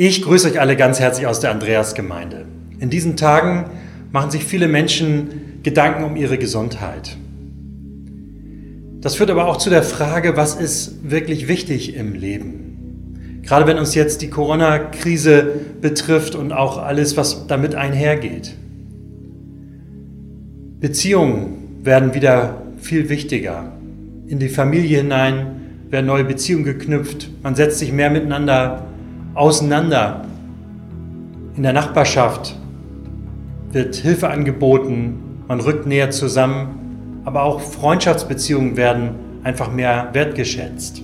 Ich grüße euch alle ganz herzlich aus der Andreasgemeinde. In diesen Tagen machen sich viele Menschen Gedanken um ihre Gesundheit. Das führt aber auch zu der Frage, was ist wirklich wichtig im Leben? Gerade wenn uns jetzt die Corona-Krise betrifft und auch alles, was damit einhergeht. Beziehungen werden wieder viel wichtiger. In die Familie hinein werden neue Beziehungen geknüpft. Man setzt sich mehr miteinander auseinander. In der Nachbarschaft wird Hilfe angeboten, man rückt näher zusammen, aber auch Freundschaftsbeziehungen werden einfach mehr wertgeschätzt.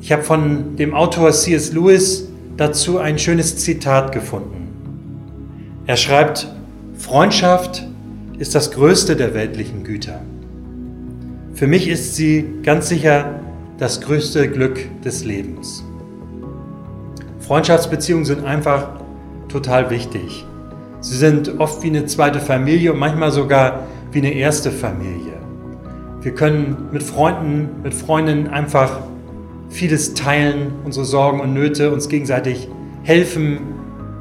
Ich habe von dem Autor C.S. Lewis dazu ein schönes Zitat gefunden. Er schreibt, Freundschaft ist das größte der weltlichen Güter. Für mich ist sie ganz sicher das größte Glück des Lebens. Freundschaftsbeziehungen sind einfach total wichtig. Sie sind oft wie eine zweite Familie und manchmal sogar wie eine erste Familie. Wir können mit Freunden, mit Freundinnen einfach vieles teilen, unsere Sorgen und Nöte, uns gegenseitig helfen,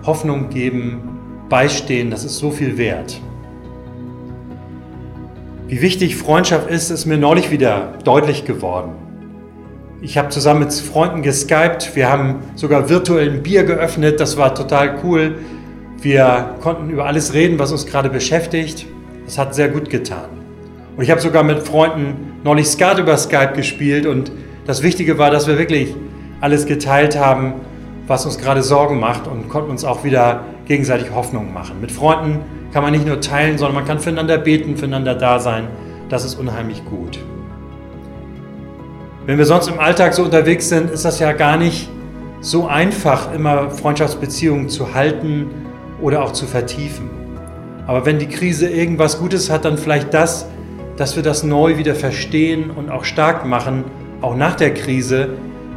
Hoffnung geben, beistehen. Das ist so viel wert. Wie wichtig Freundschaft ist, ist mir neulich wieder deutlich geworden. Ich habe zusammen mit Freunden geskypt. Wir haben sogar virtuell ein Bier geöffnet. Das war total cool. Wir konnten über alles reden, was uns gerade beschäftigt. Das hat sehr gut getan. Und ich habe sogar mit Freunden neulich Skat über Skype gespielt. Und das Wichtige war, dass wir wirklich alles geteilt haben, was uns gerade Sorgen macht und konnten uns auch wieder gegenseitig Hoffnung machen. Mit Freunden kann man nicht nur teilen, sondern man kann füreinander beten, füreinander da sein. Das ist unheimlich gut. Wenn wir sonst im Alltag so unterwegs sind, ist das ja gar nicht so einfach, immer Freundschaftsbeziehungen zu halten oder auch zu vertiefen. Aber wenn die Krise irgendwas Gutes hat, dann vielleicht das, dass wir das neu wieder verstehen und auch stark machen, auch nach der Krise,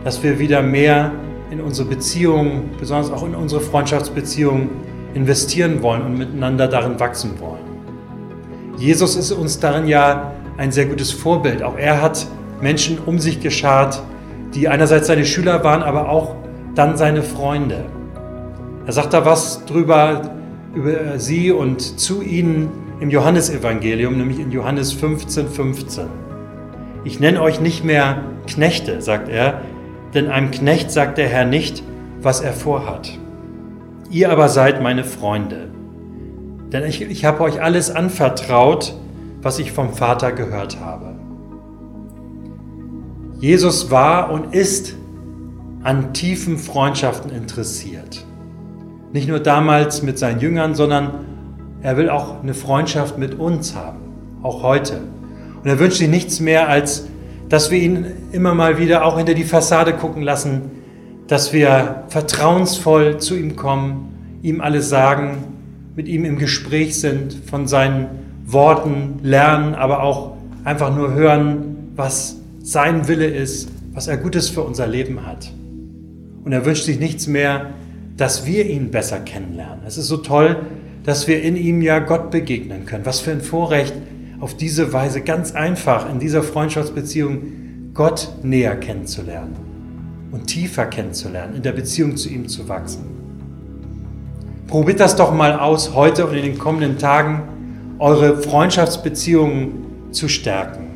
dass wir wieder mehr in unsere Beziehungen, besonders auch in unsere Freundschaftsbeziehungen investieren wollen und miteinander darin wachsen wollen. Jesus ist uns darin ja ein sehr gutes Vorbild. Auch er hat Menschen um sich geschart, die einerseits seine Schüler waren, aber auch dann seine Freunde. Er sagt da was drüber über sie und zu ihnen im Johannesevangelium, nämlich in Johannes 15, 15. Ich nenne euch nicht mehr Knechte, sagt er, denn einem Knecht sagt der Herr nicht, was er vorhat. Ihr aber seid meine Freunde, denn ich, ich habe euch alles anvertraut, was ich vom Vater gehört habe. Jesus war und ist an tiefen Freundschaften interessiert. Nicht nur damals mit seinen Jüngern, sondern er will auch eine Freundschaft mit uns haben, auch heute. Und er wünscht sich nichts mehr, als dass wir ihn immer mal wieder auch hinter die Fassade gucken lassen, dass wir vertrauensvoll zu ihm kommen, ihm alles sagen, mit ihm im Gespräch sind, von seinen Worten lernen, aber auch einfach nur hören, was sein Wille ist, was er Gutes für unser Leben hat. Und er wünscht sich nichts mehr, dass wir ihn besser kennenlernen. Es ist so toll, dass wir in ihm ja Gott begegnen können. Was für ein Vorrecht, auf diese Weise ganz einfach in dieser Freundschaftsbeziehung Gott näher kennenzulernen und tiefer kennenzulernen, in der Beziehung zu ihm zu wachsen. Probiert das doch mal aus, heute und in den kommenden Tagen eure Freundschaftsbeziehungen zu stärken.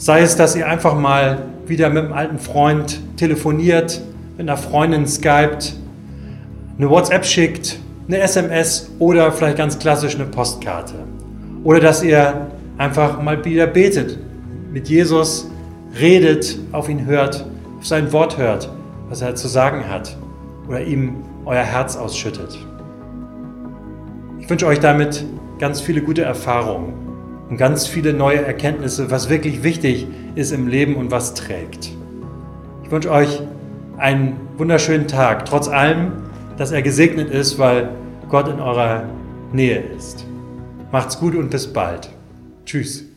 Sei es, dass ihr einfach mal wieder mit einem alten Freund telefoniert, mit einer Freundin skypt, eine WhatsApp schickt, eine SMS oder vielleicht ganz klassisch eine Postkarte. Oder dass ihr einfach mal wieder betet, mit Jesus redet, auf ihn hört, auf sein Wort hört, was er zu sagen hat oder ihm euer Herz ausschüttet. Ich wünsche euch damit ganz viele gute Erfahrungen und ganz viele neue Erkenntnisse, was wirklich wichtig ist im Leben und was trägt. Ich wünsche euch einen wunderschönen Tag, trotz allem, dass er gesegnet ist, weil Gott in eurer Nähe ist. Macht's gut und bis bald. Tschüss.